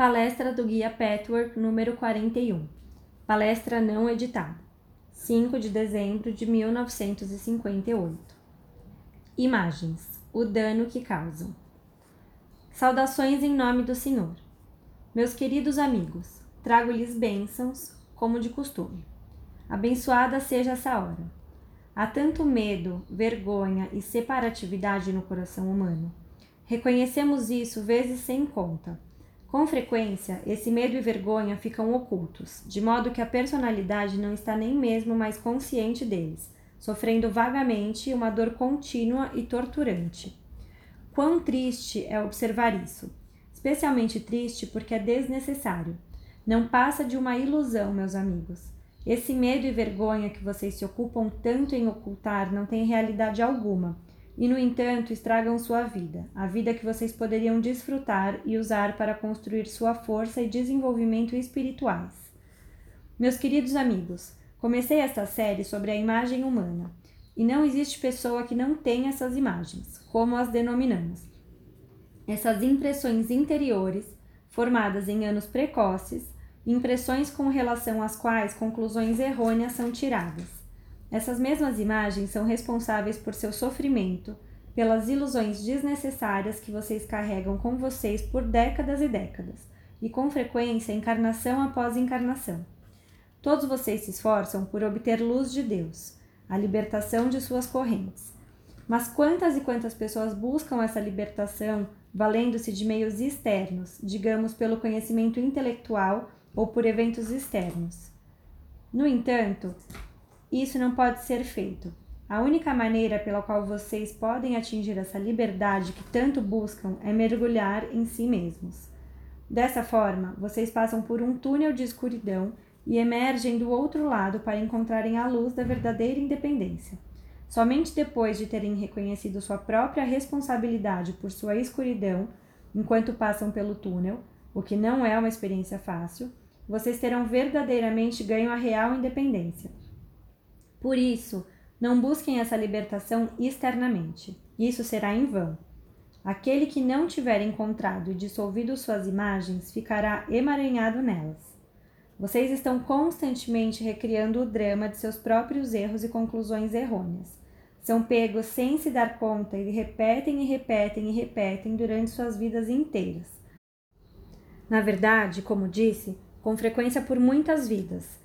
Palestra do Guia Patchwork número 41. Palestra não editada. 5 de dezembro de 1958. Imagens: O dano que causam. Saudações em nome do Senhor. Meus queridos amigos, trago-lhes bênçãos, como de costume. Abençoada seja essa hora. Há tanto medo, vergonha e separatividade no coração humano. Reconhecemos isso vezes sem conta. Com frequência, esse medo e vergonha ficam ocultos, de modo que a personalidade não está nem mesmo mais consciente deles, sofrendo vagamente uma dor contínua e torturante. Quão triste é observar isso! Especialmente triste porque é desnecessário. Não passa de uma ilusão, meus amigos. Esse medo e vergonha que vocês se ocupam tanto em ocultar não tem realidade alguma e, no entanto, estragam sua vida, a vida que vocês poderiam desfrutar e usar para construir sua força e desenvolvimento espirituais. Meus queridos amigos, comecei esta série sobre a imagem humana, e não existe pessoa que não tenha essas imagens, como as denominamos. Essas impressões interiores, formadas em anos precoces, impressões com relação às quais conclusões errôneas são tiradas. Essas mesmas imagens são responsáveis por seu sofrimento, pelas ilusões desnecessárias que vocês carregam com vocês por décadas e décadas, e com frequência encarnação após encarnação. Todos vocês se esforçam por obter luz de Deus, a libertação de suas correntes. Mas quantas e quantas pessoas buscam essa libertação valendo-se de meios externos, digamos pelo conhecimento intelectual ou por eventos externos? No entanto, isso não pode ser feito. A única maneira pela qual vocês podem atingir essa liberdade que tanto buscam é mergulhar em si mesmos. Dessa forma, vocês passam por um túnel de escuridão e emergem do outro lado para encontrarem a luz da verdadeira independência. Somente depois de terem reconhecido sua própria responsabilidade por sua escuridão, enquanto passam pelo túnel, o que não é uma experiência fácil, vocês terão verdadeiramente ganho a real independência por isso, não busquem essa libertação externamente. Isso será em vão. Aquele que não tiver encontrado e dissolvido suas imagens ficará emaranhado nelas. Vocês estão constantemente recriando o drama de seus próprios erros e conclusões errôneas. São pegos sem se dar conta e repetem e repetem e repetem durante suas vidas inteiras. Na verdade, como disse, com frequência por muitas vidas,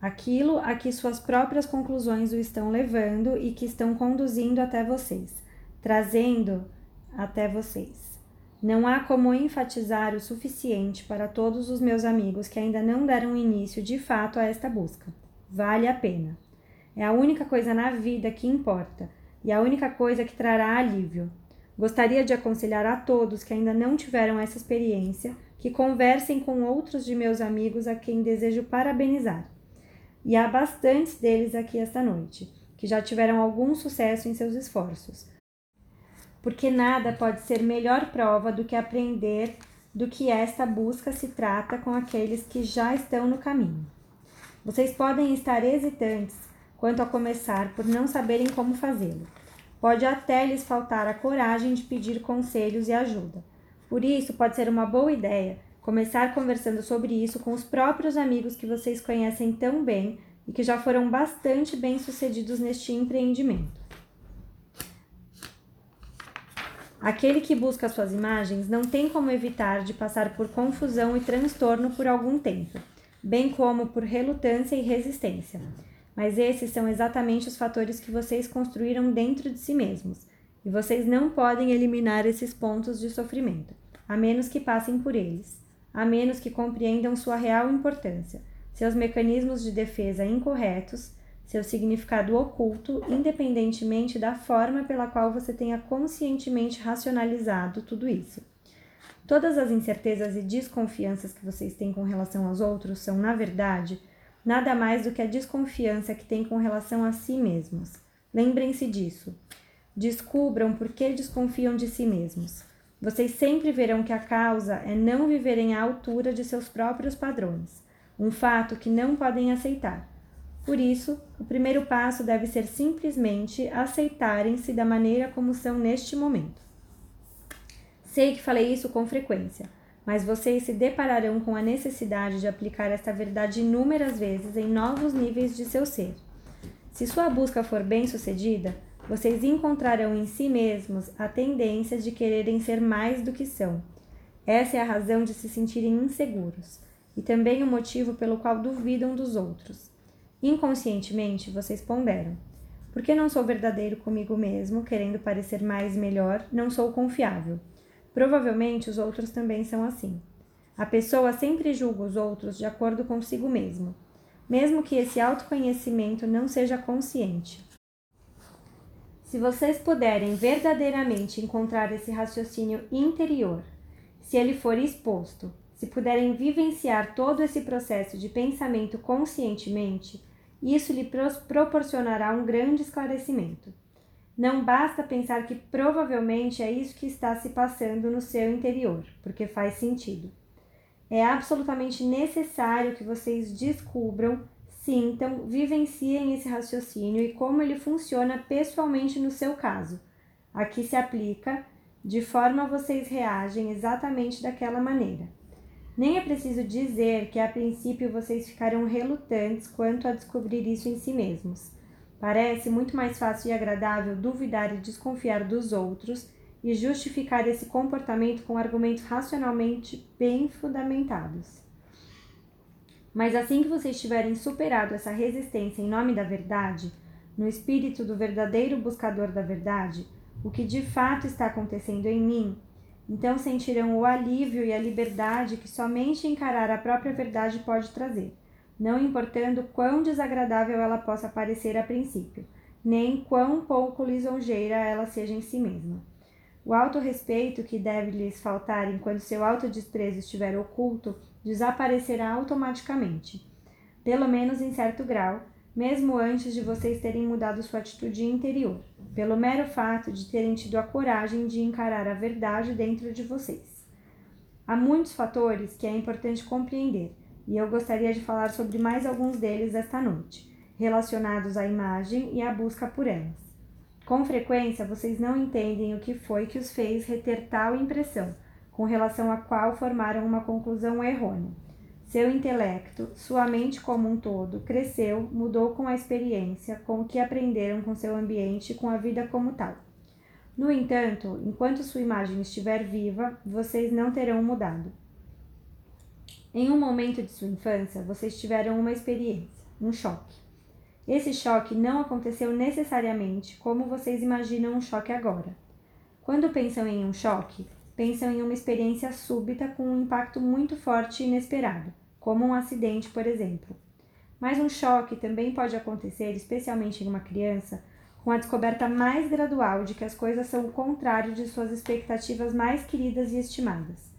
aquilo a que suas próprias conclusões o estão levando e que estão conduzindo até vocês, trazendo até vocês. Não há como enfatizar o suficiente para todos os meus amigos que ainda não deram início de fato a esta busca. Vale a pena. É a única coisa na vida que importa e a única coisa que trará alívio. Gostaria de aconselhar a todos que ainda não tiveram essa experiência que conversem com outros de meus amigos a quem desejo parabenizar e há bastantes deles aqui esta noite, que já tiveram algum sucesso em seus esforços. Porque nada pode ser melhor prova do que aprender do que esta busca se trata com aqueles que já estão no caminho. Vocês podem estar hesitantes quanto a começar por não saberem como fazê-lo. Pode até lhes faltar a coragem de pedir conselhos e ajuda. Por isso, pode ser uma boa ideia Começar conversando sobre isso com os próprios amigos que vocês conhecem tão bem e que já foram bastante bem-sucedidos neste empreendimento. Aquele que busca suas imagens não tem como evitar de passar por confusão e transtorno por algum tempo, bem como por relutância e resistência. Mas esses são exatamente os fatores que vocês construíram dentro de si mesmos, e vocês não podem eliminar esses pontos de sofrimento, a menos que passem por eles a menos que compreendam sua real importância, seus mecanismos de defesa incorretos, seu significado oculto, independentemente da forma pela qual você tenha conscientemente racionalizado tudo isso. Todas as incertezas e desconfianças que vocês têm com relação aos outros são, na verdade, nada mais do que a desconfiança que têm com relação a si mesmos. Lembrem-se disso. Descubram por que desconfiam de si mesmos. Vocês sempre verão que a causa é não viverem à altura de seus próprios padrões, um fato que não podem aceitar. Por isso, o primeiro passo deve ser simplesmente aceitarem-se da maneira como são neste momento. Sei que falei isso com frequência, mas vocês se depararão com a necessidade de aplicar esta verdade inúmeras vezes em novos níveis de seu ser. Se sua busca for bem-sucedida, vocês encontrarão em si mesmos a tendência de quererem ser mais do que são. Essa é a razão de se sentirem inseguros e também o motivo pelo qual duvidam dos outros. Inconscientemente, vocês ponderam: porque não sou verdadeiro comigo mesmo, querendo parecer mais e melhor, não sou confiável. Provavelmente os outros também são assim. A pessoa sempre julga os outros de acordo consigo mesmo, mesmo que esse autoconhecimento não seja consciente. Se vocês puderem verdadeiramente encontrar esse raciocínio interior, se ele for exposto, se puderem vivenciar todo esse processo de pensamento conscientemente, isso lhe proporcionará um grande esclarecimento. Não basta pensar que provavelmente é isso que está se passando no seu interior, porque faz sentido. É absolutamente necessário que vocês descubram, sintam, vivenciem esse raciocínio e como ele funciona pessoalmente no seu caso. Aqui se aplica de forma vocês reagem exatamente daquela maneira. Nem é preciso dizer que a princípio vocês ficarão relutantes quanto a descobrir isso em si mesmos. Parece muito mais fácil e agradável duvidar e desconfiar dos outros e justificar esse comportamento com argumentos racionalmente bem fundamentados. Mas assim que vocês tiverem superado essa resistência em nome da verdade, no espírito do verdadeiro buscador da verdade, o que de fato está acontecendo em mim, então sentirão o alívio e a liberdade que somente encarar a própria verdade pode trazer não importando quão desagradável ela possa parecer a princípio, nem quão pouco lisonjeira ela seja em si mesma. O autorrespeito que deve lhes faltar enquanto seu autodesprezo estiver oculto desaparecerá automaticamente, pelo menos em certo grau, mesmo antes de vocês terem mudado sua atitude interior, pelo mero fato de terem tido a coragem de encarar a verdade dentro de vocês. Há muitos fatores que é importante compreender, e eu gostaria de falar sobre mais alguns deles esta noite, relacionados à imagem e à busca por elas. Com frequência, vocês não entendem o que foi que os fez reter tal impressão, com relação à qual formaram uma conclusão errônea. Seu intelecto, sua mente como um todo, cresceu, mudou com a experiência, com o que aprenderam com seu ambiente com a vida como tal. No entanto, enquanto sua imagem estiver viva, vocês não terão mudado. Em um momento de sua infância, vocês tiveram uma experiência, um choque. Esse choque não aconteceu necessariamente como vocês imaginam um choque agora. Quando pensam em um choque, pensam em uma experiência súbita com um impacto muito forte e inesperado, como um acidente, por exemplo. Mas um choque também pode acontecer, especialmente em uma criança, com a descoberta mais gradual de que as coisas são o contrário de suas expectativas mais queridas e estimadas.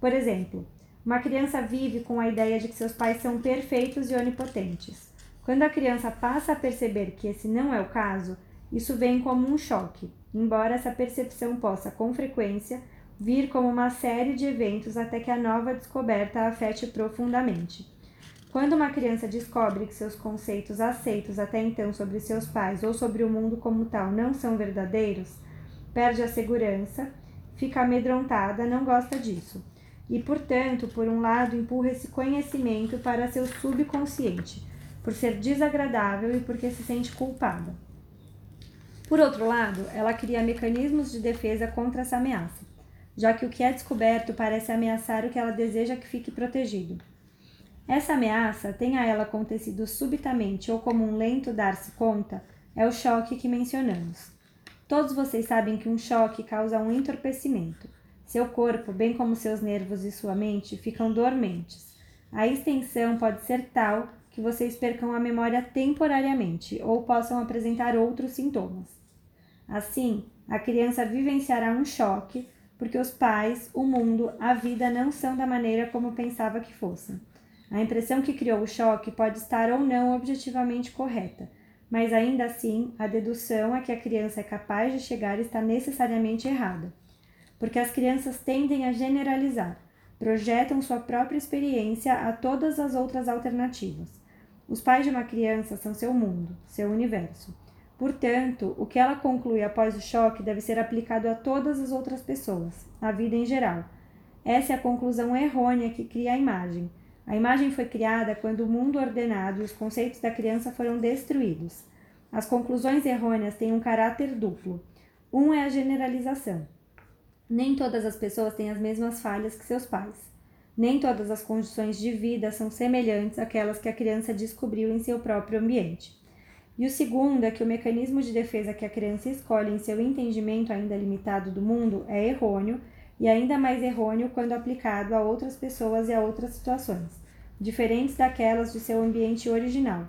Por exemplo, uma criança vive com a ideia de que seus pais são perfeitos e onipotentes. Quando a criança passa a perceber que esse não é o caso, isso vem como um choque, embora essa percepção possa, com frequência, vir como uma série de eventos até que a nova descoberta a afete profundamente. Quando uma criança descobre que seus conceitos aceitos até então sobre seus pais ou sobre o mundo como tal não são verdadeiros, perde a segurança, fica amedrontada, não gosta disso e, portanto, por um lado, empurra esse conhecimento para seu subconsciente, por ser desagradável e porque se sente culpada. Por outro lado, ela cria mecanismos de defesa contra essa ameaça, já que o que é descoberto parece ameaçar o que ela deseja que fique protegido. Essa ameaça, tenha ela acontecido subitamente ou como um lento dar-se conta, é o choque que mencionamos. Todos vocês sabem que um choque causa um entorpecimento. Seu corpo, bem como seus nervos e sua mente, ficam dormentes. A extensão pode ser tal que vocês percam a memória temporariamente ou possam apresentar outros sintomas. Assim, a criança vivenciará um choque porque os pais, o mundo, a vida não são da maneira como pensava que fossem. A impressão que criou o choque pode estar ou não objetivamente correta, mas ainda assim, a dedução a que a criança é capaz de chegar está necessariamente errada porque as crianças tendem a generalizar, projetam sua própria experiência a todas as outras alternativas. Os pais de uma criança são seu mundo, seu universo. Portanto, o que ela conclui após o choque deve ser aplicado a todas as outras pessoas, à vida em geral. Essa é a conclusão errônea que cria a imagem. A imagem foi criada quando o mundo ordenado e os conceitos da criança foram destruídos. As conclusões errôneas têm um caráter duplo. Um é a generalização. Nem todas as pessoas têm as mesmas falhas que seus pais. Nem todas as condições de vida são semelhantes àquelas que a criança descobriu em seu próprio ambiente. E o segundo é que o mecanismo de defesa que a criança escolhe em seu entendimento ainda limitado do mundo é errôneo e ainda mais errôneo quando aplicado a outras pessoas e a outras situações, diferentes daquelas de seu ambiente original.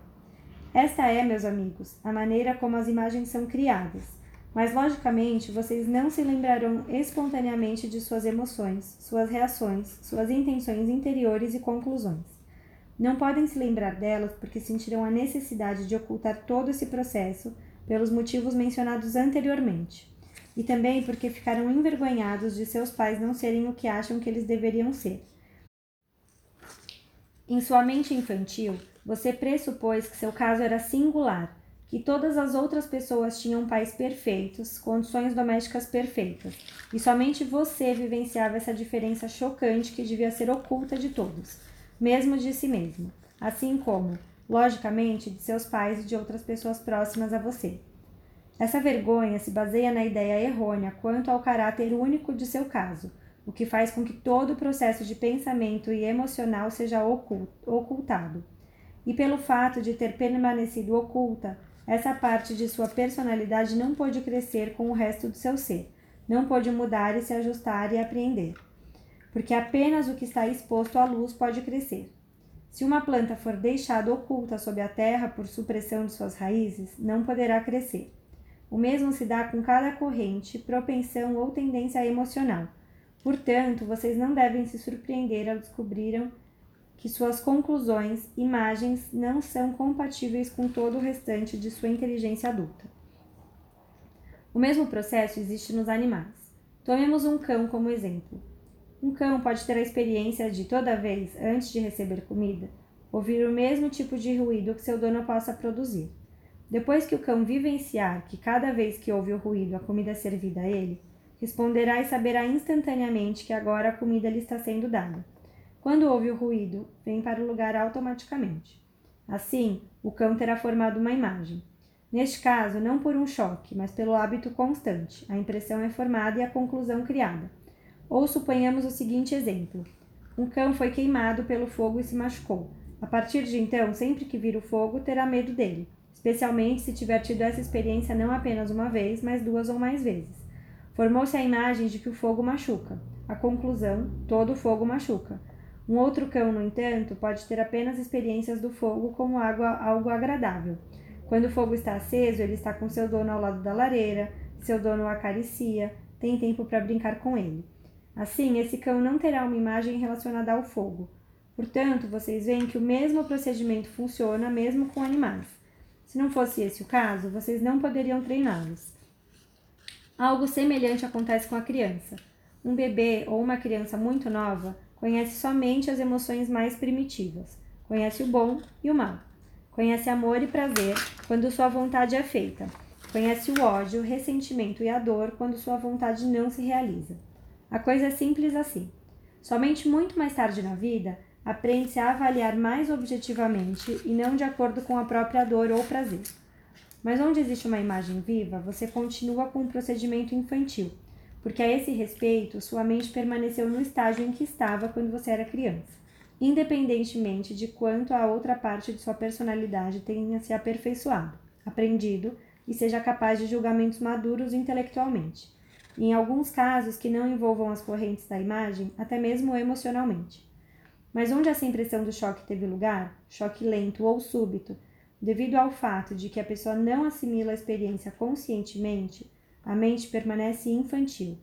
Esta é, meus amigos, a maneira como as imagens são criadas, mas logicamente vocês não se lembrarão espontaneamente de suas emoções, suas reações, suas intenções interiores e conclusões. Não podem se lembrar delas porque sentirão a necessidade de ocultar todo esse processo pelos motivos mencionados anteriormente, e também porque ficaram envergonhados de seus pais não serem o que acham que eles deveriam ser. Em sua mente infantil, você pressupôs que seu caso era singular, que todas as outras pessoas tinham pais perfeitos, condições domésticas perfeitas, e somente você vivenciava essa diferença chocante que devia ser oculta de todos mesmo de si mesmo, assim como, logicamente, de seus pais e de outras pessoas próximas a você. Essa vergonha se baseia na ideia errônea quanto ao caráter único de seu caso, o que faz com que todo o processo de pensamento e emocional seja ocultado. E pelo fato de ter permanecido oculta, essa parte de sua personalidade não pôde crescer com o resto do seu ser, não pôde mudar e se ajustar e apreender porque apenas o que está exposto à luz pode crescer. Se uma planta for deixada oculta sob a terra por supressão de suas raízes, não poderá crescer. O mesmo se dá com cada corrente, propensão ou tendência emocional. Portanto, vocês não devem se surpreender ao descobrirem que suas conclusões, imagens, não são compatíveis com todo o restante de sua inteligência adulta. O mesmo processo existe nos animais. Tomemos um cão como exemplo. Um cão pode ter a experiência de, toda vez, antes de receber comida, ouvir o mesmo tipo de ruído que seu dono possa produzir. Depois que o cão vivenciar que cada vez que ouve o ruído a comida é servida a ele, responderá e saberá instantaneamente que agora a comida lhe está sendo dada. Quando ouve o ruído, vem para o lugar automaticamente. Assim, o cão terá formado uma imagem. Neste caso, não por um choque, mas pelo hábito constante, a impressão é formada e a conclusão criada. Ou suponhamos o seguinte exemplo: um cão foi queimado pelo fogo e se machucou. A partir de então, sempre que vir o fogo, terá medo dele, especialmente se tiver tido essa experiência não apenas uma vez, mas duas ou mais vezes. Formou-se a imagem de que o fogo machuca. A conclusão: todo fogo machuca. Um outro cão, no entanto, pode ter apenas experiências do fogo como água, algo agradável. Quando o fogo está aceso, ele está com seu dono ao lado da lareira, seu dono o acaricia, tem tempo para brincar com ele. Assim, esse cão não terá uma imagem relacionada ao fogo. Portanto, vocês veem que o mesmo procedimento funciona mesmo com animais. Se não fosse esse o caso, vocês não poderiam treiná-los. Algo semelhante acontece com a criança. Um bebê ou uma criança muito nova conhece somente as emoções mais primitivas. Conhece o bom e o mal. Conhece amor e prazer quando sua vontade é feita. Conhece o ódio, o ressentimento e a dor quando sua vontade não se realiza. A coisa é simples assim. Somente muito mais tarde na vida aprende-se a avaliar mais objetivamente e não de acordo com a própria dor ou prazer. Mas onde existe uma imagem viva, você continua com um procedimento infantil, porque a esse respeito sua mente permaneceu no estágio em que estava quando você era criança, independentemente de quanto a outra parte de sua personalidade tenha se aperfeiçoado, aprendido e seja capaz de julgamentos maduros intelectualmente em alguns casos que não envolvam as correntes da imagem, até mesmo emocionalmente. Mas onde essa impressão do choque teve lugar, choque lento ou súbito, devido ao fato de que a pessoa não assimila a experiência conscientemente, a mente permanece infantil.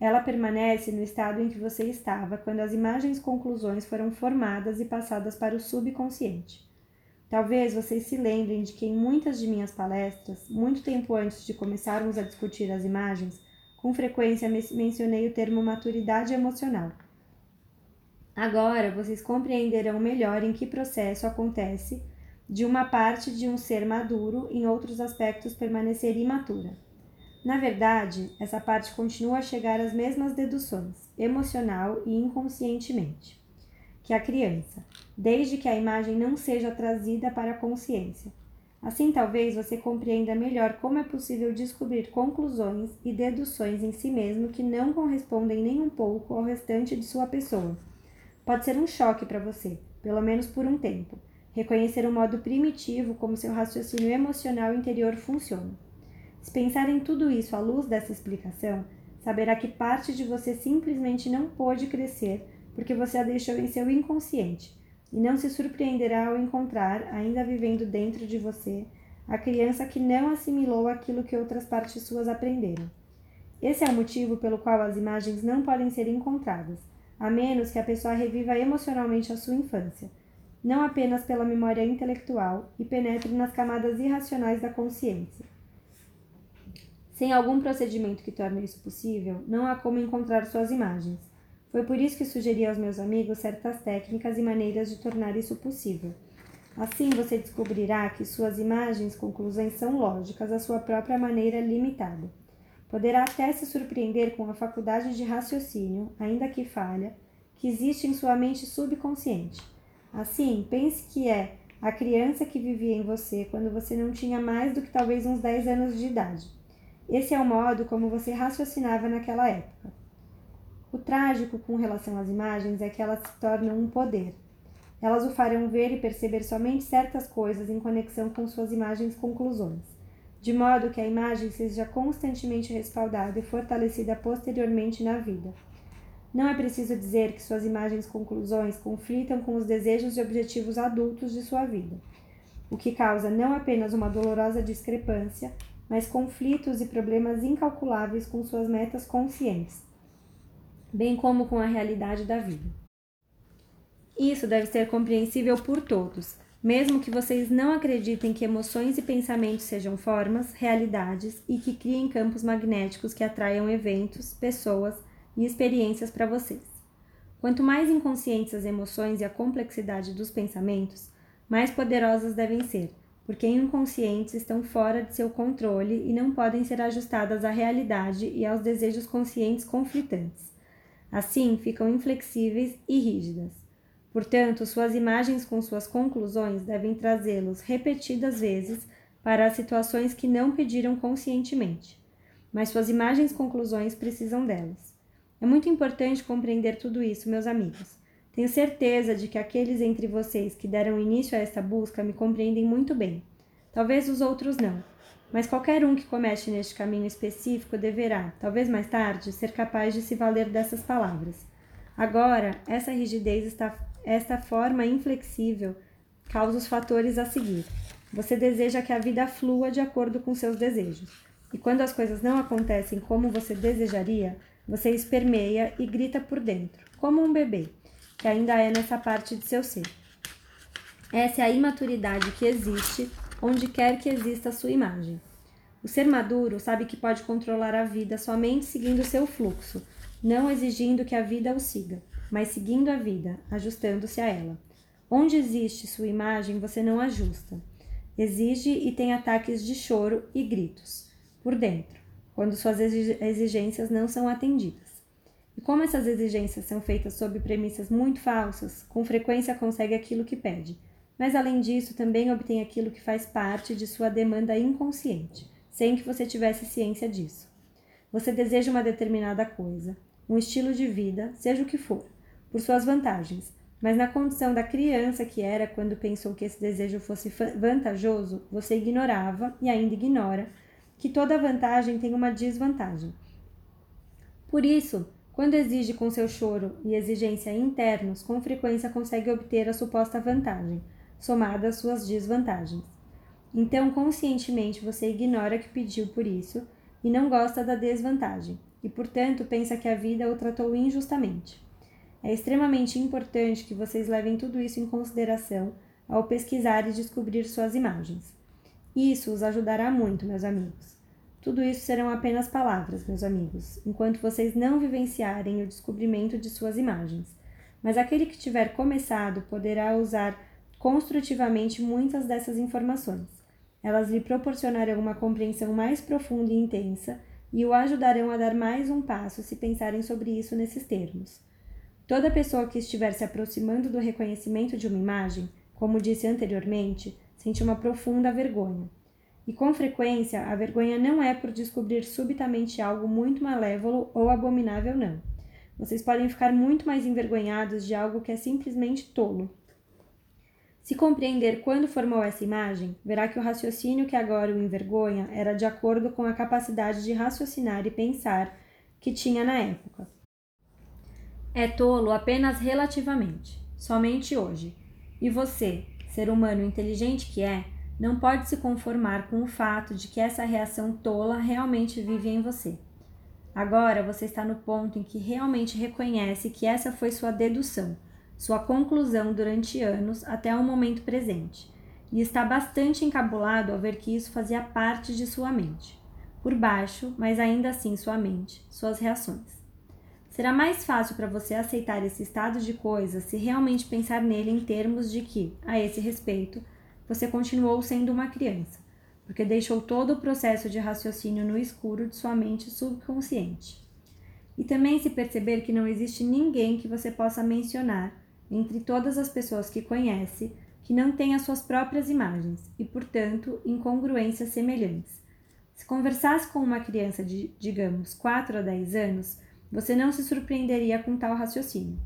Ela permanece no estado em que você estava quando as imagens conclusões foram formadas e passadas para o subconsciente. Talvez vocês se lembrem de que em muitas de minhas palestras, muito tempo antes de começarmos a discutir as imagens, com frequência mencionei o termo maturidade emocional. Agora vocês compreenderão melhor em que processo acontece de uma parte de um ser maduro em outros aspectos permanecer imatura. Na verdade, essa parte continua a chegar às mesmas deduções, emocional e inconscientemente que a criança, desde que a imagem não seja trazida para a consciência. Assim, talvez você compreenda melhor como é possível descobrir conclusões e deduções em si mesmo que não correspondem nem um pouco ao restante de sua pessoa. Pode ser um choque para você, pelo menos por um tempo, reconhecer o modo primitivo como seu raciocínio emocional interior funciona. Se pensar em tudo isso à luz dessa explicação, saberá que parte de você simplesmente não pôde crescer porque você a deixou em seu inconsciente, e não se surpreenderá ao encontrar, ainda vivendo dentro de você, a criança que não assimilou aquilo que outras partes suas aprenderam. Esse é o motivo pelo qual as imagens não podem ser encontradas, a menos que a pessoa reviva emocionalmente a sua infância, não apenas pela memória intelectual e penetre nas camadas irracionais da consciência. Sem algum procedimento que torne isso possível, não há como encontrar suas imagens. Foi por isso que sugeri aos meus amigos certas técnicas e maneiras de tornar isso possível. Assim você descobrirá que suas imagens conclusões são lógicas à sua própria maneira limitada. Poderá até se surpreender com a faculdade de raciocínio, ainda que falha, que existe em sua mente subconsciente. Assim, pense que é a criança que vivia em você quando você não tinha mais do que talvez uns 10 anos de idade. Esse é o modo como você raciocinava naquela época. O trágico com relação às imagens é que elas se tornam um poder. Elas o farão ver e perceber somente certas coisas em conexão com suas imagens conclusões, de modo que a imagem seja constantemente respaldada e fortalecida posteriormente na vida. Não é preciso dizer que suas imagens conclusões conflitam com os desejos e objetivos adultos de sua vida, o que causa não apenas uma dolorosa discrepância, mas conflitos e problemas incalculáveis com suas metas conscientes bem como com a realidade da vida. Isso deve ser compreensível por todos, mesmo que vocês não acreditem que emoções e pensamentos sejam formas, realidades e que criem campos magnéticos que atraiam eventos, pessoas e experiências para vocês. Quanto mais inconscientes as emoções e a complexidade dos pensamentos, mais poderosas devem ser, porque inconscientes estão fora de seu controle e não podem ser ajustadas à realidade e aos desejos conscientes conflitantes. Assim, ficam inflexíveis e rígidas. Portanto, suas imagens com suas conclusões devem trazê-los repetidas vezes para as situações que não pediram conscientemente. Mas suas imagens conclusões precisam delas. É muito importante compreender tudo isso, meus amigos. Tenho certeza de que aqueles entre vocês que deram início a esta busca me compreendem muito bem. Talvez os outros não, mas qualquer um que comece neste caminho específico deverá, talvez mais tarde, ser capaz de se valer dessas palavras. Agora, essa rigidez, está, esta forma inflexível, causa os fatores a seguir. Você deseja que a vida flua de acordo com seus desejos. E quando as coisas não acontecem como você desejaria, você espermeia e grita por dentro, como um bebê, que ainda é nessa parte de seu ser. Essa é a imaturidade que existe onde quer que exista a sua imagem. O ser maduro sabe que pode controlar a vida somente seguindo seu fluxo, não exigindo que a vida o siga, mas seguindo a vida, ajustando-se a ela. Onde existe sua imagem, você não ajusta. Exige e tem ataques de choro e gritos, por dentro, quando suas exigências não são atendidas. E como essas exigências são feitas sob premissas muito falsas, com frequência consegue aquilo que pede mas além disso também obtém aquilo que faz parte de sua demanda inconsciente, sem que você tivesse ciência disso. Você deseja uma determinada coisa, um estilo de vida, seja o que for, por suas vantagens, mas na condição da criança que era quando pensou que esse desejo fosse vantajoso, você ignorava e ainda ignora que toda vantagem tem uma desvantagem. Por isso, quando exige com seu choro e exigência internos, com frequência consegue obter a suposta vantagem, somada às suas desvantagens. Então, conscientemente, você ignora que pediu por isso e não gosta da desvantagem, e portanto pensa que a vida o tratou injustamente. É extremamente importante que vocês levem tudo isso em consideração ao pesquisar e descobrir suas imagens. Isso os ajudará muito, meus amigos. Tudo isso serão apenas palavras, meus amigos, enquanto vocês não vivenciarem o descobrimento de suas imagens. Mas aquele que tiver começado poderá usar construtivamente muitas dessas informações. Elas lhe proporcionarão uma compreensão mais profunda e intensa e o ajudarão a dar mais um passo se pensarem sobre isso nesses termos. Toda pessoa que estiver se aproximando do reconhecimento de uma imagem, como disse anteriormente, sente uma profunda vergonha. E com frequência, a vergonha não é por descobrir subitamente algo muito malévolo ou abominável, não. Vocês podem ficar muito mais envergonhados de algo que é simplesmente tolo. Se compreender quando formou essa imagem, verá que o raciocínio que agora o envergonha era de acordo com a capacidade de raciocinar e pensar que tinha na época. É tolo apenas relativamente, somente hoje. E você, ser humano inteligente que é, não pode se conformar com o fato de que essa reação tola realmente vive em você. Agora você está no ponto em que realmente reconhece que essa foi sua dedução, sua conclusão durante anos até o momento presente, e está bastante encabulado ao ver que isso fazia parte de sua mente. Por baixo, mas ainda assim sua mente, suas reações. Será mais fácil para você aceitar esse estado de coisas se realmente pensar nele em termos de que, a esse respeito, você continuou sendo uma criança porque deixou todo o processo de raciocínio no escuro de sua mente subconsciente. E também se perceber que não existe ninguém que você possa mencionar entre todas as pessoas que conhece que não tenha suas próprias imagens e, portanto, incongruências semelhantes. Se conversasse com uma criança de, digamos, 4 a 10 anos, você não se surpreenderia com tal raciocínio.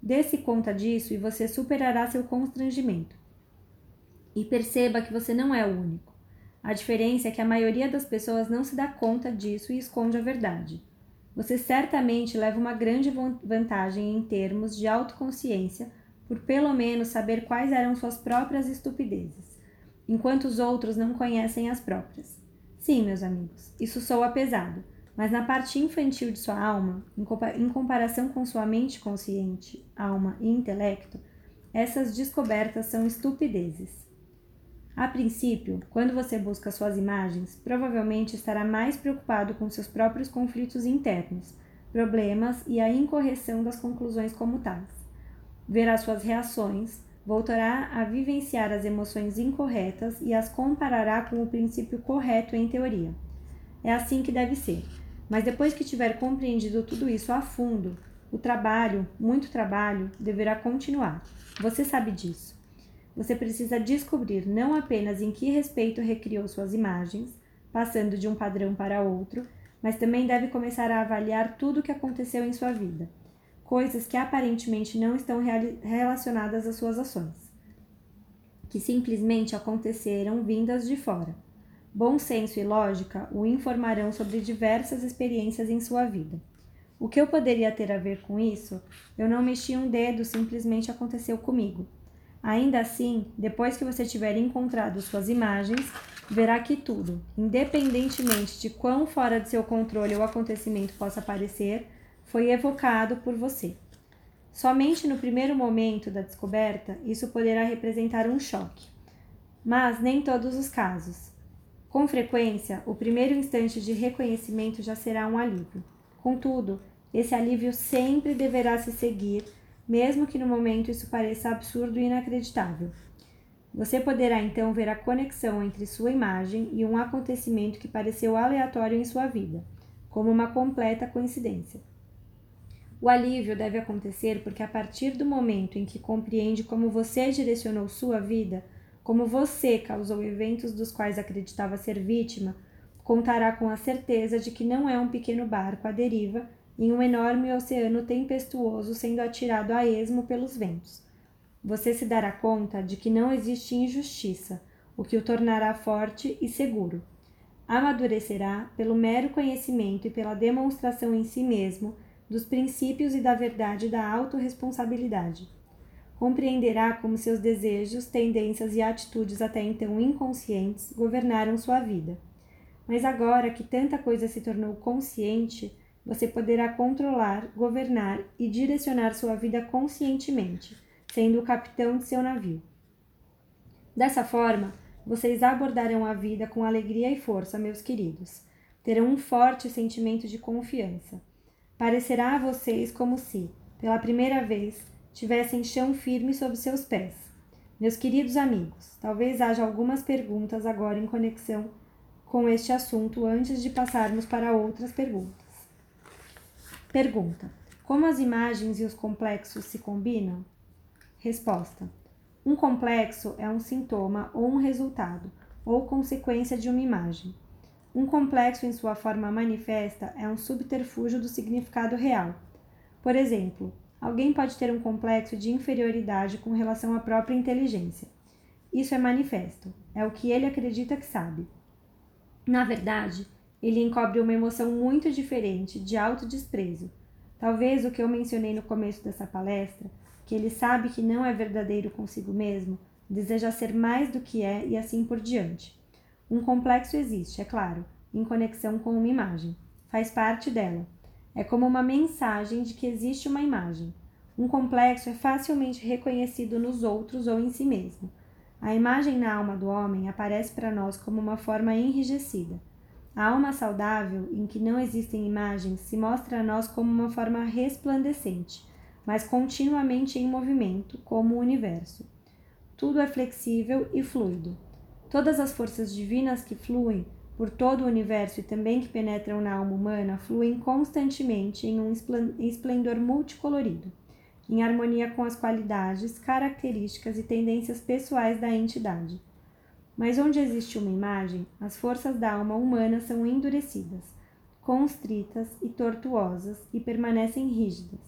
Dê-se conta disso e você superará seu constrangimento. E perceba que você não é o único. A diferença é que a maioria das pessoas não se dá conta disso e esconde a verdade. Você certamente leva uma grande vantagem em termos de autoconsciência por pelo menos saber quais eram suas próprias estupidezes, enquanto os outros não conhecem as próprias. Sim, meus amigos, isso soa pesado, mas na parte infantil de sua alma, em comparação com sua mente consciente, alma e intelecto, essas descobertas são estupidezes. A princípio, quando você busca suas imagens, provavelmente estará mais preocupado com seus próprios conflitos internos, problemas e a incorreção das conclusões como tais. Verá suas reações, voltará a vivenciar as emoções incorretas e as comparará com o princípio correto em teoria. É assim que deve ser. Mas depois que tiver compreendido tudo isso a fundo, o trabalho, muito trabalho, deverá continuar. Você sabe disso. Você precisa descobrir não apenas em que respeito recriou suas imagens, passando de um padrão para outro, mas também deve começar a avaliar tudo o que aconteceu em sua vida, coisas que aparentemente não estão relacionadas às suas ações, que simplesmente aconteceram vindas de fora. Bom senso e lógica o informarão sobre diversas experiências em sua vida. O que eu poderia ter a ver com isso? Eu não mexi um dedo, simplesmente aconteceu comigo. Ainda assim, depois que você tiver encontrado suas imagens, verá que tudo, independentemente de quão fora de seu controle o acontecimento possa parecer, foi evocado por você. Somente no primeiro momento da descoberta, isso poderá representar um choque. Mas nem todos os casos. Com frequência, o primeiro instante de reconhecimento já será um alívio. Contudo, esse alívio sempre deverá se seguir mesmo que no momento isso pareça absurdo e inacreditável. Você poderá então ver a conexão entre sua imagem e um acontecimento que pareceu aleatório em sua vida, como uma completa coincidência. O alívio deve acontecer porque, a partir do momento em que compreende como você direcionou sua vida, como você causou eventos dos quais acreditava ser vítima, contará com a certeza de que não é um pequeno barco à deriva em um enorme oceano tempestuoso sendo atirado a esmo pelos ventos. Você se dará conta de que não existe injustiça, o que o tornará forte e seguro. Amadurecerá pelo mero conhecimento e pela demonstração em si mesmo dos princípios e da verdade da autorresponsabilidade. Compreenderá como seus desejos, tendências e atitudes até então inconscientes governaram sua vida. Mas agora que tanta coisa se tornou consciente, você poderá controlar, governar e direcionar sua vida conscientemente, sendo o capitão de seu navio. Dessa forma, vocês abordarão a vida com alegria e força, meus queridos. Terão um forte sentimento de confiança. Parecerá a vocês como se, pela primeira vez, tivessem chão firme sob seus pés. Meus queridos amigos, talvez haja algumas perguntas agora em conexão com este assunto antes de passarmos para outras perguntas. Pergunta: Como as imagens e os complexos se combinam? Resposta: Um complexo é um sintoma ou um resultado ou consequência de uma imagem. Um complexo, em sua forma manifesta, é um subterfúgio do significado real. Por exemplo, alguém pode ter um complexo de inferioridade com relação à própria inteligência. Isso é manifesto, é o que ele acredita que sabe. Na verdade, ele encobre uma emoção muito diferente de autodesprezo. Talvez o que eu mencionei no começo dessa palestra, que ele sabe que não é verdadeiro consigo mesmo, deseja ser mais do que é e assim por diante. Um complexo existe, é claro, em conexão com uma imagem. Faz parte dela. É como uma mensagem de que existe uma imagem. Um complexo é facilmente reconhecido nos outros ou em si mesmo. A imagem na alma do homem aparece para nós como uma forma enrijecida. A alma saudável, em que não existem imagens, se mostra a nós como uma forma resplandecente, mas continuamente em movimento, como o universo. Tudo é flexível e fluido. Todas as forças divinas que fluem por todo o universo e também que penetram na alma humana fluem constantemente em um esplendor multicolorido, em harmonia com as qualidades, características e tendências pessoais da entidade. Mas onde existe uma imagem, as forças da alma humana são endurecidas, constritas e tortuosas e permanecem rígidas.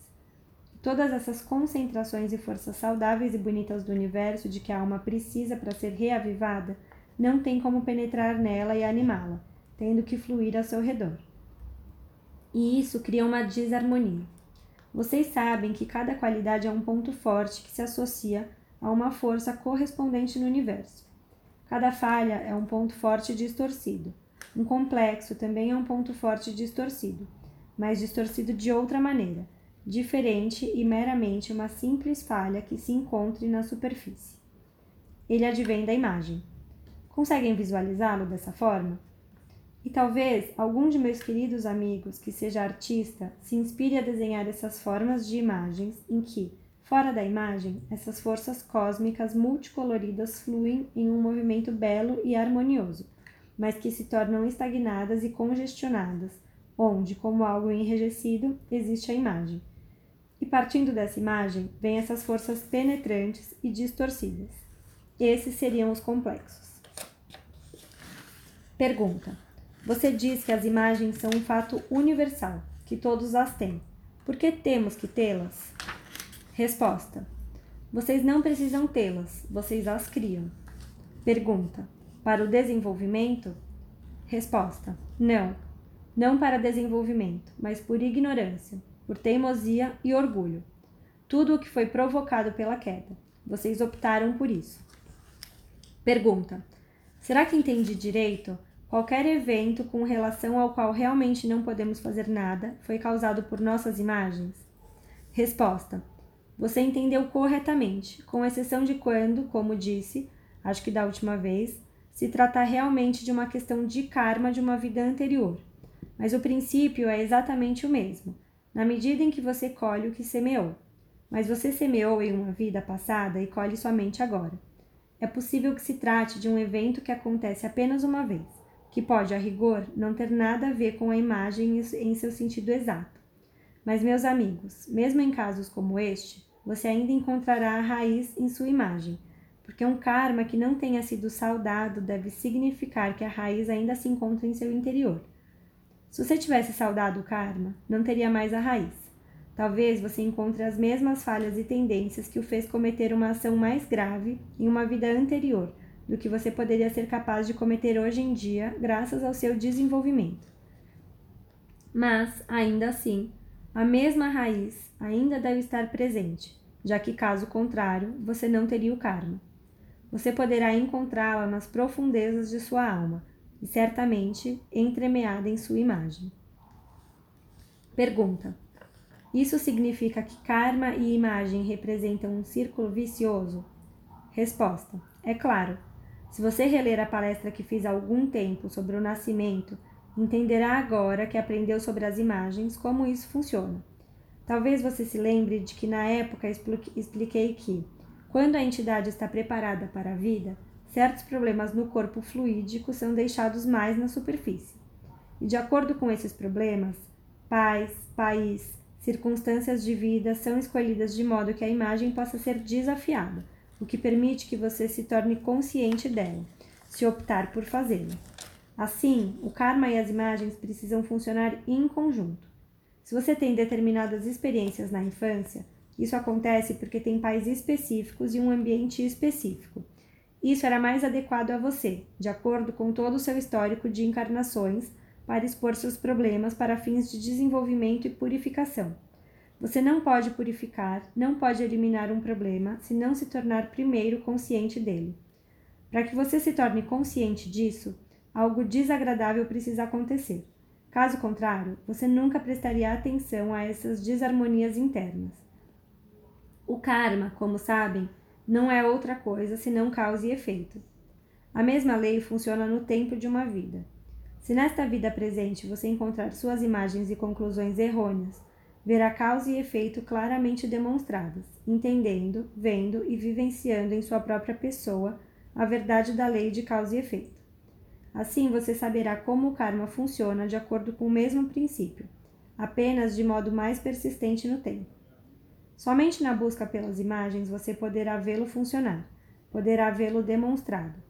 Todas essas concentrações e forças saudáveis e bonitas do universo de que a alma precisa para ser reavivada não tem como penetrar nela e animá-la, tendo que fluir ao seu redor. E isso cria uma desarmonia. Vocês sabem que cada qualidade é um ponto forte que se associa a uma força correspondente no universo. Cada falha é um ponto forte distorcido. Um complexo também é um ponto forte distorcido, mas distorcido de outra maneira, diferente e meramente uma simples falha que se encontre na superfície. Ele advém da imagem. Conseguem visualizá-lo dessa forma? E talvez algum de meus queridos amigos que seja artista se inspire a desenhar essas formas de imagens em que, fora da imagem, essas forças cósmicas multicoloridas fluem em um movimento belo e harmonioso, mas que se tornam estagnadas e congestionadas, onde, como algo enrijecido, existe a imagem. E partindo dessa imagem, vêm essas forças penetrantes e distorcidas. Esses seriam os complexos. Pergunta: Você diz que as imagens são um fato universal, que todos as têm. Por que temos que tê-las? Resposta: Vocês não precisam tê-las, vocês as criam. Pergunta: Para o desenvolvimento? Resposta: Não. Não para desenvolvimento, mas por ignorância, por teimosia e orgulho. Tudo o que foi provocado pela queda. Vocês optaram por isso. Pergunta: Será que entendi direito Qualquer evento com relação ao qual realmente não podemos fazer nada foi causado por nossas imagens? Resposta: Você entendeu corretamente, com exceção de quando, como disse, acho que da última vez, se tratar realmente de uma questão de karma de uma vida anterior. Mas o princípio é exatamente o mesmo, na medida em que você colhe o que semeou. Mas você semeou em uma vida passada e colhe somente agora. É possível que se trate de um evento que acontece apenas uma vez que pode, a rigor, não ter nada a ver com a imagem em seu sentido exato. Mas, meus amigos, mesmo em casos como este, você ainda encontrará a raiz em sua imagem, porque um karma que não tenha sido saudado deve significar que a raiz ainda se encontra em seu interior. Se você tivesse saudado o karma, não teria mais a raiz. Talvez você encontre as mesmas falhas e tendências que o fez cometer uma ação mais grave em uma vida anterior, do que você poderia ser capaz de cometer hoje em dia, graças ao seu desenvolvimento. Mas, ainda assim, a mesma raiz ainda deve estar presente, já que, caso contrário, você não teria o karma. Você poderá encontrá-la nas profundezas de sua alma e certamente entremeada em sua imagem. Pergunta: Isso significa que karma e imagem representam um círculo vicioso? Resposta: É claro. Se você reler a palestra que fiz há algum tempo sobre o nascimento, entenderá agora que aprendeu sobre as imagens como isso funciona. Talvez você se lembre de que na época expliquei que, quando a entidade está preparada para a vida, certos problemas no corpo fluídico são deixados mais na superfície. E de acordo com esses problemas, pais, país, circunstâncias de vida são escolhidas de modo que a imagem possa ser desafiada, o que permite que você se torne consciente dela, se optar por fazê-lo. Assim, o karma e as imagens precisam funcionar em conjunto. Se você tem determinadas experiências na infância, isso acontece porque tem pais específicos e um ambiente específico. Isso era mais adequado a você, de acordo com todo o seu histórico de encarnações, para expor seus problemas para fins de desenvolvimento e purificação. Você não pode purificar, não pode eliminar um problema se não se tornar primeiro consciente dele. Para que você se torne consciente disso, algo desagradável precisa acontecer. Caso contrário, você nunca prestaria atenção a essas desarmonias internas. O karma, como sabem, não é outra coisa senão causa e efeito. A mesma lei funciona no tempo de uma vida. Se nesta vida presente você encontrar suas imagens e conclusões errôneas, verá causa e efeito claramente demonstradas, entendendo, vendo e vivenciando em sua própria pessoa a verdade da lei de causa e efeito. Assim você saberá como o karma funciona de acordo com o mesmo princípio, apenas de modo mais persistente no tempo. Somente na busca pelas imagens você poderá vê-lo funcionar, poderá vê-lo demonstrado,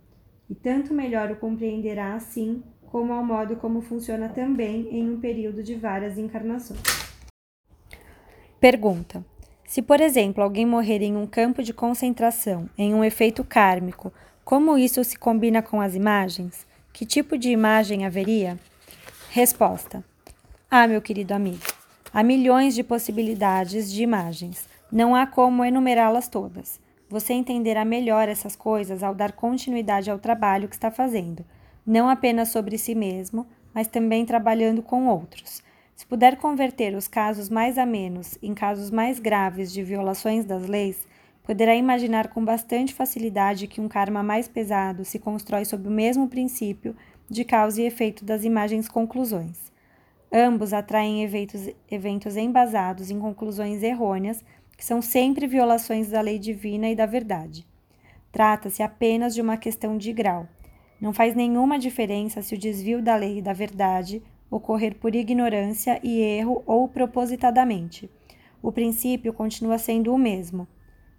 e tanto melhor o compreenderá assim como ao modo como funciona também em um período de várias encarnações. Pergunta: Se, por exemplo, alguém morrer em um campo de concentração, em um efeito kármico, como isso se combina com as imagens? Que tipo de imagem haveria? Resposta: Ah, meu querido amigo, há milhões de possibilidades de imagens. Não há como enumerá-las todas. Você entenderá melhor essas coisas ao dar continuidade ao trabalho que está fazendo, não apenas sobre si mesmo, mas também trabalhando com outros. Se puder converter os casos mais amenos em casos mais graves de violações das leis, poderá imaginar com bastante facilidade que um karma mais pesado se constrói sob o mesmo princípio de causa e efeito das imagens conclusões. Ambos atraem eventos, eventos embasados em conclusões errôneas, que são sempre violações da lei divina e da verdade. Trata-se apenas de uma questão de grau. Não faz nenhuma diferença se o desvio da lei e da verdade ocorrer por ignorância e erro ou propositadamente. O princípio continua sendo o mesmo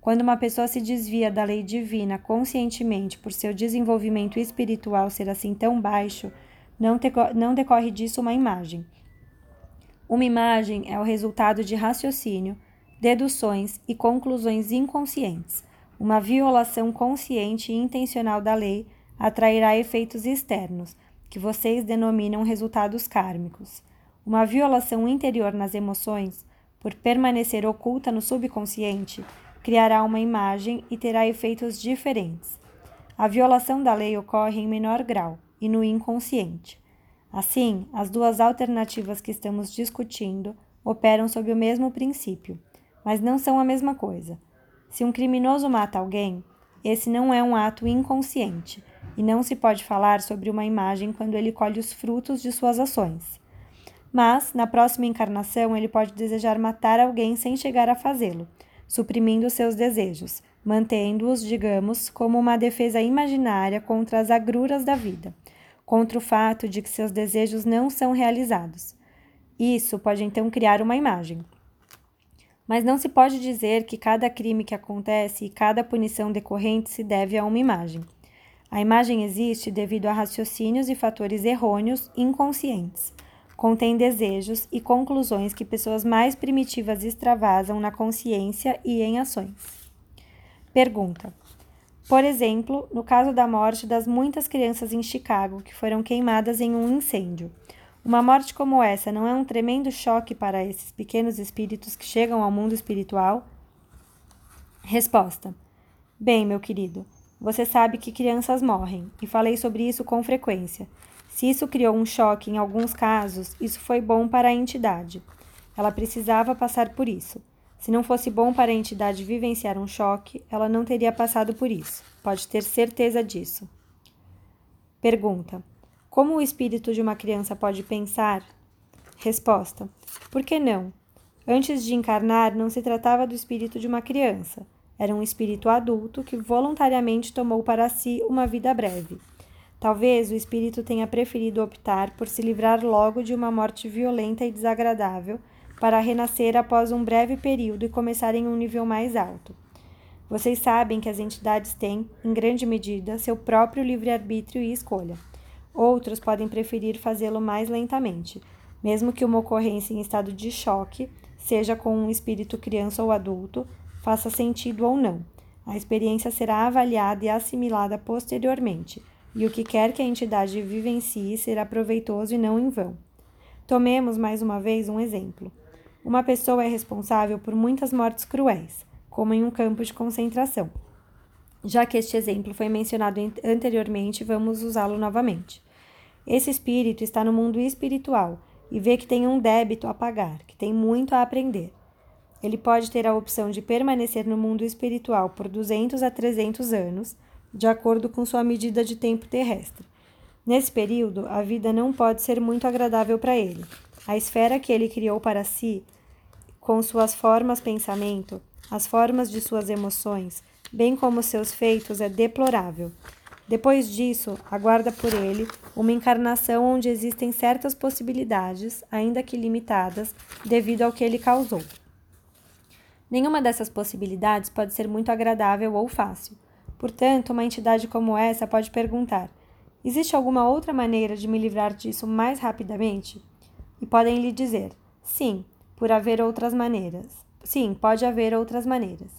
quando uma pessoa se desvia da lei divina conscientemente por seu desenvolvimento espiritual ser assim tão baixo, não, não decorre disso uma imagem. Uma imagem é o resultado de raciocínio, deduções e conclusões inconscientes. Uma violação consciente e intencional da lei atrairá efeitos externos, que vocês denominam resultados kármicos. Uma violação interior nas emoções, por permanecer oculta no subconsciente, criará uma imagem e terá efeitos diferentes. A violação da lei ocorre em menor grau e no inconsciente. Assim, as duas alternativas que estamos discutindo operam sob o mesmo princípio, mas não são a mesma coisa. Se um criminoso mata alguém, esse não é um ato inconsciente e não se pode falar sobre uma imagem quando ele colhe os frutos de suas ações. Mas, na próxima encarnação, ele pode desejar matar alguém sem chegar a fazê-lo, suprimindo seus desejos, mantendo-os, digamos, como uma defesa imaginária contra as agruras da vida, contra o fato de que seus desejos não são realizados. Isso pode então criar uma imagem. Mas não se pode dizer que cada crime que acontece e cada punição decorrente se deve a uma imagem. A imagem existe devido a raciocínios e fatores errôneos inconscientes contém desejos e conclusões que pessoas mais primitivas extravasam na consciência e em ações. Pergunta: Por exemplo, no caso da morte das muitas crianças em Chicago que foram queimadas em um incêndio, uma morte como essa não é um tremendo choque para esses pequenos espíritos que chegam ao mundo espiritual? Resposta: Bem, meu querido, você sabe que crianças morrem, e falei sobre isso com frequência. Se isso criou um choque em alguns casos, isso foi bom para a entidade. Ela precisava passar por isso. Se não fosse bom para a entidade vivenciar um choque, ela não teria passado por isso. Pode ter certeza disso. Pergunta: Como o espírito de uma criança pode pensar? Resposta: Por que não? Antes de encarnar, não se tratava do espírito de uma criança. era um espírito adulto que voluntariamente tomou para si uma vida breve. Talvez o espírito tenha preferido optar por se livrar logo de uma morte violenta e desagradável para renascer após um breve período e começar em um nível mais alto. Vocês sabem que as entidades têm, em grande medida, seu próprio livre-arbítrio e escolha. Outros podem preferir fazê-lo mais lentamente, mesmo que uma ocorrência em estado de choque, seja com um espírito criança ou adulto, faça sentido ou não. A experiência será avaliada e assimilada posteriormente, e o que quer que a entidade vivencie será proveitoso e não em vão. Tomemos mais uma vez um exemplo. Uma pessoa é responsável por muitas mortes cruéis, como em um campo de concentração. Já que este exemplo foi mencionado anteriormente, vamos usá-lo novamente. Esse espírito está no mundo espiritual e vê que tem um débito a pagar, que tem muito a aprender. Ele pode ter a opção de permanecer no mundo espiritual por 200 a 300 anos, de acordo com sua medida de tempo terrestre. Nesse período, a vida não pode ser muito agradável para ele. A esfera que ele criou para si, com suas formas pensamento, as formas de suas emoções, bem como seus feitos, é deplorável. Depois disso, aguarda por ele uma encarnação onde existem certas possibilidades, ainda que limitadas, devido ao que ele causou. Nenhuma dessas possibilidades pode ser muito agradável ou fácil. Portanto, uma entidade como essa pode perguntar: existe alguma outra maneira de me livrar disso mais rapidamente? E podem lhe dizer: sim, por haver outras maneiras. Sim, pode haver outras maneiras.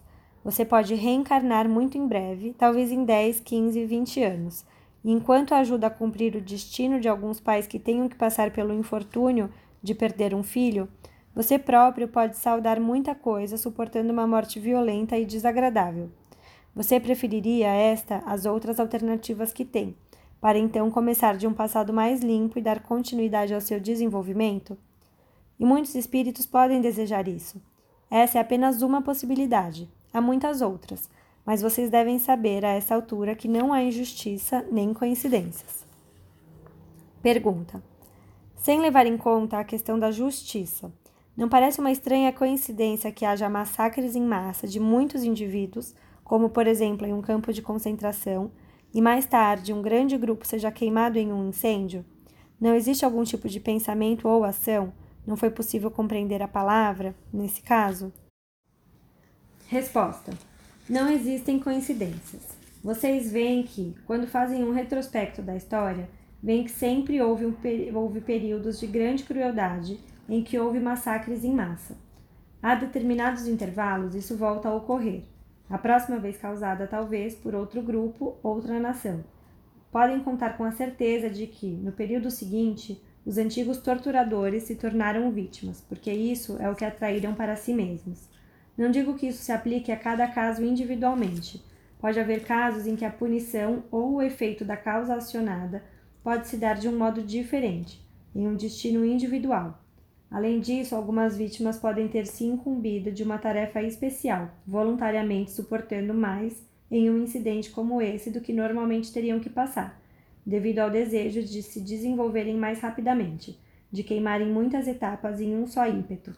Você pode reencarnar muito em breve, talvez em 10, 15, 20 anos. E enquanto ajuda a cumprir o destino de alguns pais que tenham que passar pelo infortúnio de perder um filho, você próprio pode saudar muita coisa suportando uma morte violenta e desagradável. Você preferiria esta às outras alternativas que tem, para então começar de um passado mais limpo e dar continuidade ao seu desenvolvimento? E muitos espíritos podem desejar isso. Essa é apenas uma possibilidade. Há muitas outras, mas vocês devem saber a essa altura que não há injustiça nem coincidências. Pergunta: Sem levar em conta a questão da justiça, não parece uma estranha coincidência que haja massacres em massa de muitos indivíduos, como por exemplo em um campo de concentração, e mais tarde um grande grupo seja queimado em um incêndio? Não existe algum tipo de pensamento ou ação? Não foi possível compreender a palavra, nesse caso? Resposta: Não existem coincidências. Vocês veem que, quando fazem um retrospecto da história, veem que sempre houve, um, houve períodos de grande crueldade em que houve massacres em massa. A determinados intervalos, isso volta a ocorrer, a próxima vez causada talvez por outro grupo, outra nação. Podem contar com a certeza de que, no período seguinte, os antigos torturadores se tornaram vítimas, porque isso é o que atraíram para si mesmos. Não digo que isso se aplique a cada caso individualmente. Pode haver casos em que a punição ou o efeito da causa acionada pode se dar de um modo diferente, em um destino individual. Além disso, algumas vítimas podem ter se incumbido de uma tarefa especial, voluntariamente suportando mais em um incidente como esse do que normalmente teriam que passar, devido ao desejo de se desenvolverem mais rapidamente, de queimarem muitas etapas em um só ímpeto.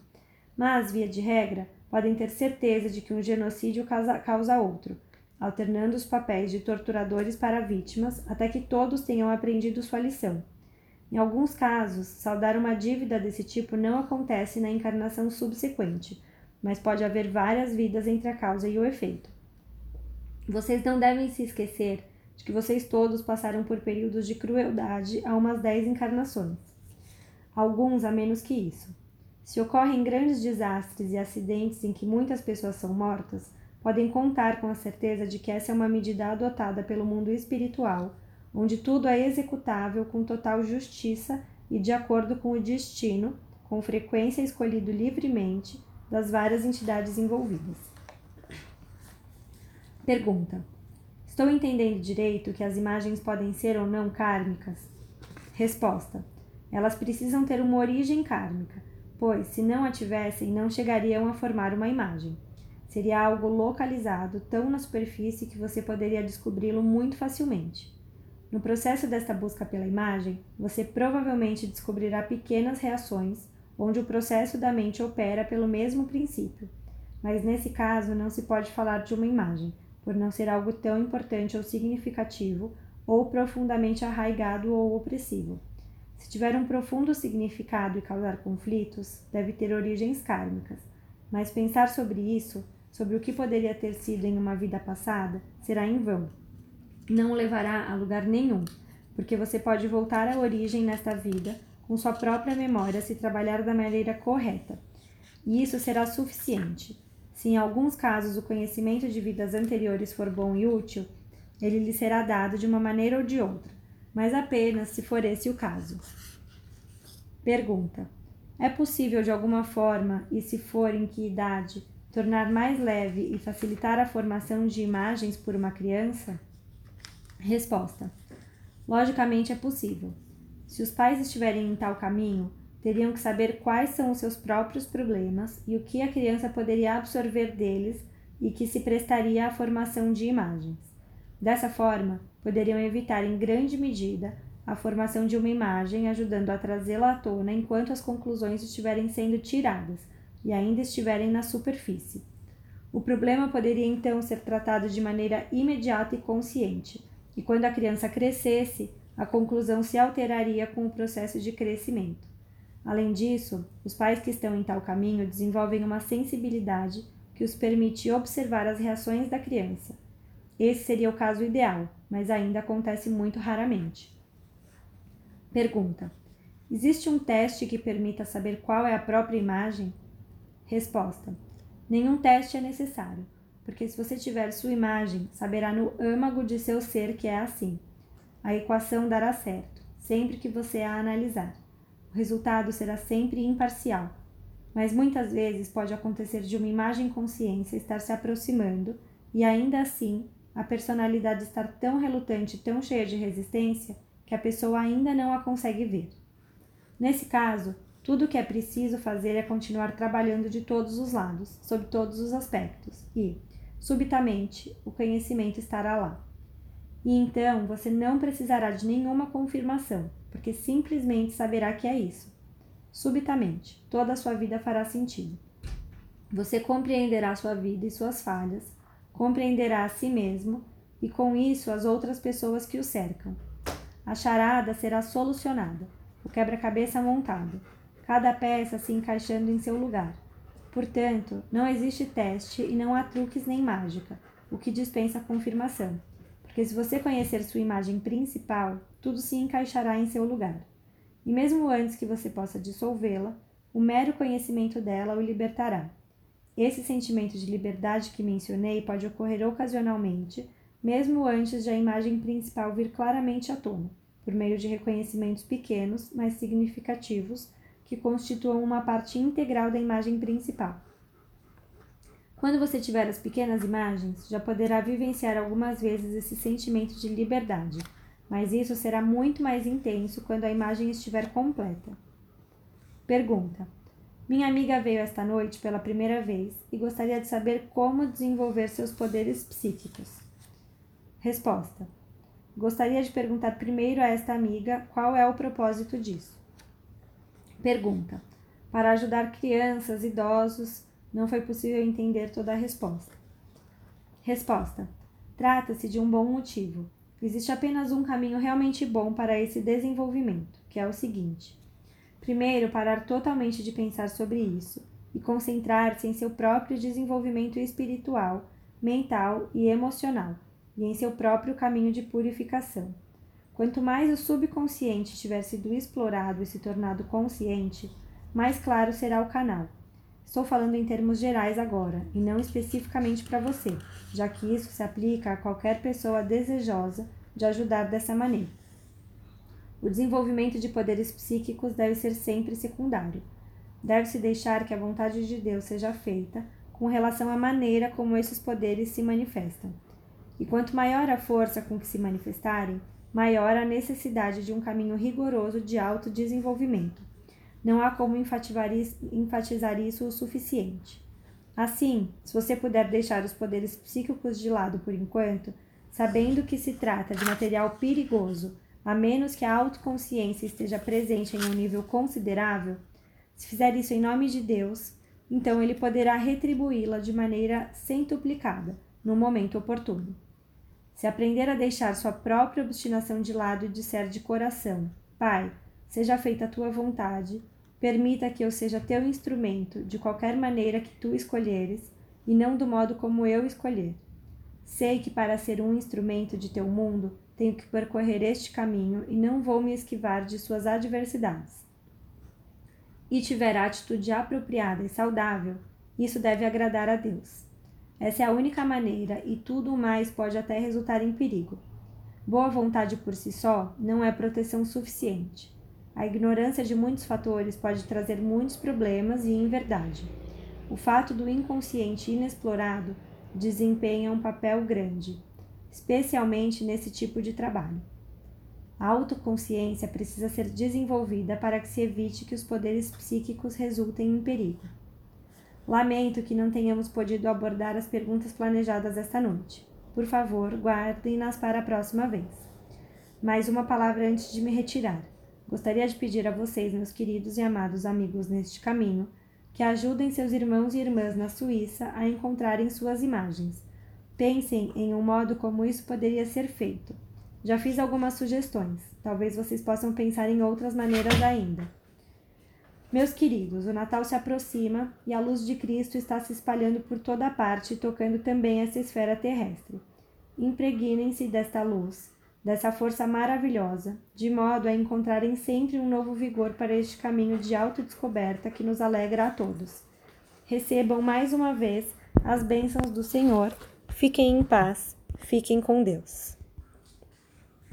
Mas, via de regra, podem ter certeza de que um genocídio causa, outro, alternando os papéis de torturadores para vítimas até que todos tenham aprendido sua lição em alguns casos, saldar uma dívida desse tipo não acontece na encarnação subsequente, mas pode haver várias vidas entre a causa e o efeito. Vocês não devem se esquecer de que vocês todos passaram por períodos de crueldade há umas dez encarnações. Alguns a menos que isso. Se ocorrem grandes desastres e acidentes em que muitas pessoas são mortas, podem contar com a certeza de que essa é uma medida adotada pelo mundo espiritual onde tudo é executável com total justiça e de acordo com o destino, com frequência escolhido livremente das várias entidades envolvidas. Pergunta: Estou entendendo direito que as imagens podem ser ou não kármicas? Resposta: Elas precisam ter uma origem kármica, pois, se não a tivessem, não chegariam a formar uma imagem. Seria algo localizado tão na superfície que você poderia descobri-lo muito facilmente. No processo desta busca pela imagem, você provavelmente descobrirá pequenas reações onde o processo da mente opera pelo mesmo princípio. mas nesse caso não se pode falar de uma imagem, por não ser algo tão importante ou significativo, ou profundamente arraigado ou opressivo. Se tiver um profundo significado e causar conflitos, deve ter origens kármicas. Mas pensar sobre isso, sobre o que poderia ter sido em uma vida passada, será em vão. Não levará a lugar nenhum, porque você pode voltar à origem nesta vida com sua própria memória se trabalhar da maneira correta. E isso será suficiente. Se em alguns casos o conhecimento de vidas anteriores for bom e útil, ele lhe será dado de uma maneira ou de outra mas apenas se for esse o caso. Pergunta: É possível de alguma forma, e se for em que idade, tornar mais leve e facilitar a formação de imagens por uma criança? Resposta: Logicamente é possível. Se os pais estiverem em tal caminho, teriam que saber quais são os seus próprios problemas e o que a criança poderia absorver deles e que se prestaria à formação de imagens. Dessa forma, poderiam evitar em grande medida a formação de uma imagem, ajudando a trazê-la à tona enquanto as conclusões estiverem sendo tiradas e ainda estiverem na superfície. O problema poderia então ser tratado de maneira imediata e consciente, e quando a criança crescesse, a conclusão se alteraria com o processo de crescimento. Além disso, os pais que estão em tal caminho desenvolvem uma sensibilidade que os permite observar as reações da criança. Esse seria o caso ideal, mas ainda acontece muito raramente. Pergunta: Existe um teste que permita saber qual é a própria imagem? Resposta: Nenhum teste é necessário, porque se você tiver sua imagem, saberá no âmago de seu ser que é assim. A equação dará certo, sempre que você a analisar. O resultado será sempre imparcial, mas muitas vezes pode acontecer de uma imagem consciência estar se aproximando e ainda assim a personalidade estar tão relutante, tão cheia de resistência, que a pessoa ainda não a consegue ver. Nesse caso, tudo o que é preciso fazer é continuar trabalhando de todos os lados, sob todos os aspectos, e, subitamente, o conhecimento estará lá. E então você não precisará de nenhuma confirmação, porque simplesmente saberá que é isso. Subitamente, toda a sua vida fará sentido. Você compreenderá sua vida e suas falhas, compreenderá a si mesmo e com isso as outras pessoas que o cercam. A charada será solucionada, o quebra-cabeça montado, cada peça se encaixando em seu lugar. Portanto, não existe teste e não há truques nem mágica, o que dispensa confirmação, porque se você conhecer sua imagem principal, tudo se encaixará em seu lugar. E mesmo antes que você possa dissolvê-la, o mero conhecimento dela o libertará. Esse sentimento de liberdade que mencionei pode ocorrer ocasionalmente, mesmo antes de a imagem principal vir claramente à tona, por meio de reconhecimentos pequenos, mas significativos, que constituam uma parte integral da imagem principal. Quando você tiver as pequenas imagens, já poderá vivenciar algumas vezes esse sentimento de liberdade, mas isso será muito mais intenso quando a imagem estiver completa. Pergunta: minha amiga veio esta noite pela primeira vez e gostaria de saber como desenvolver seus poderes psíquicos. Resposta: Gostaria de perguntar primeiro a esta amiga qual é o propósito disso. Pergunta: Para ajudar crianças, idosos, não foi possível entender toda a resposta. Resposta: Trata-se de um bom motivo. Existe apenas um caminho realmente bom para esse desenvolvimento, que é o seguinte: Primeiro, parar totalmente de pensar sobre isso e concentrar-se em seu próprio desenvolvimento espiritual, mental e emocional, e em seu próprio caminho de purificação. Quanto mais o subconsciente tiver sido explorado e se tornado consciente, mais claro será o canal. Estou falando em termos gerais agora, e não especificamente para você, já que isso se aplica a qualquer pessoa desejosa de ajudar dessa maneira. O desenvolvimento de poderes psíquicos deve ser sempre secundário. Deve-se deixar que a vontade de Deus seja feita com relação à maneira como esses poderes se manifestam. E quanto maior a força com que se manifestarem, maior a necessidade de um caminho rigoroso de autodesenvolvimento. Não há como enfatizar isso o suficiente. Assim, se você puder deixar os poderes psíquicos de lado por enquanto, sabendo que se trata de material perigoso a menos que a autoconsciência esteja presente em um nível considerável, se fizer isso em nome de Deus, então ele poderá retribuí-la de maneira centuplicada, no momento oportuno. Se aprender a deixar sua própria obstinação de lado e disser de coração: Pai, seja feita a tua vontade, permita que eu seja teu instrumento de qualquer maneira que tu escolheres, e não do modo como eu escolher. Sei que para ser um instrumento de teu mundo, tenho que percorrer este caminho e não vou me esquivar de suas adversidades. E tiver a atitude apropriada e saudável, isso deve agradar a Deus. Essa é a única maneira e tudo mais pode até resultar em perigo. Boa vontade por si só não é proteção suficiente. A ignorância de muitos fatores pode trazer muitos problemas e, em verdade, o fato do inconsciente inexplorado desempenha um papel grande especialmente nesse tipo de trabalho. A autoconsciência precisa ser desenvolvida para que se evite que os poderes psíquicos resultem em perigo. Lamento que não tenhamos podido abordar as perguntas planejadas esta noite. Por favor, guardem-nas para a próxima vez. Mais uma palavra antes de me retirar. Gostaria de pedir a vocês, meus queridos e amados amigos neste caminho, que ajudem seus irmãos e irmãs na Suíça a encontrarem suas imagens Pensem em um modo como isso poderia ser feito. Já fiz algumas sugestões, talvez vocês possam pensar em outras maneiras ainda. Meus queridos, o Natal se aproxima e a luz de Cristo está se espalhando por toda parte, tocando também essa esfera terrestre. Impregnem-se desta luz, dessa força maravilhosa, de modo a encontrarem sempre um novo vigor para este caminho de autodescoberta que nos alegra a todos. Recebam mais uma vez as bênçãos do Senhor Fiquem em paz, fiquem com Deus.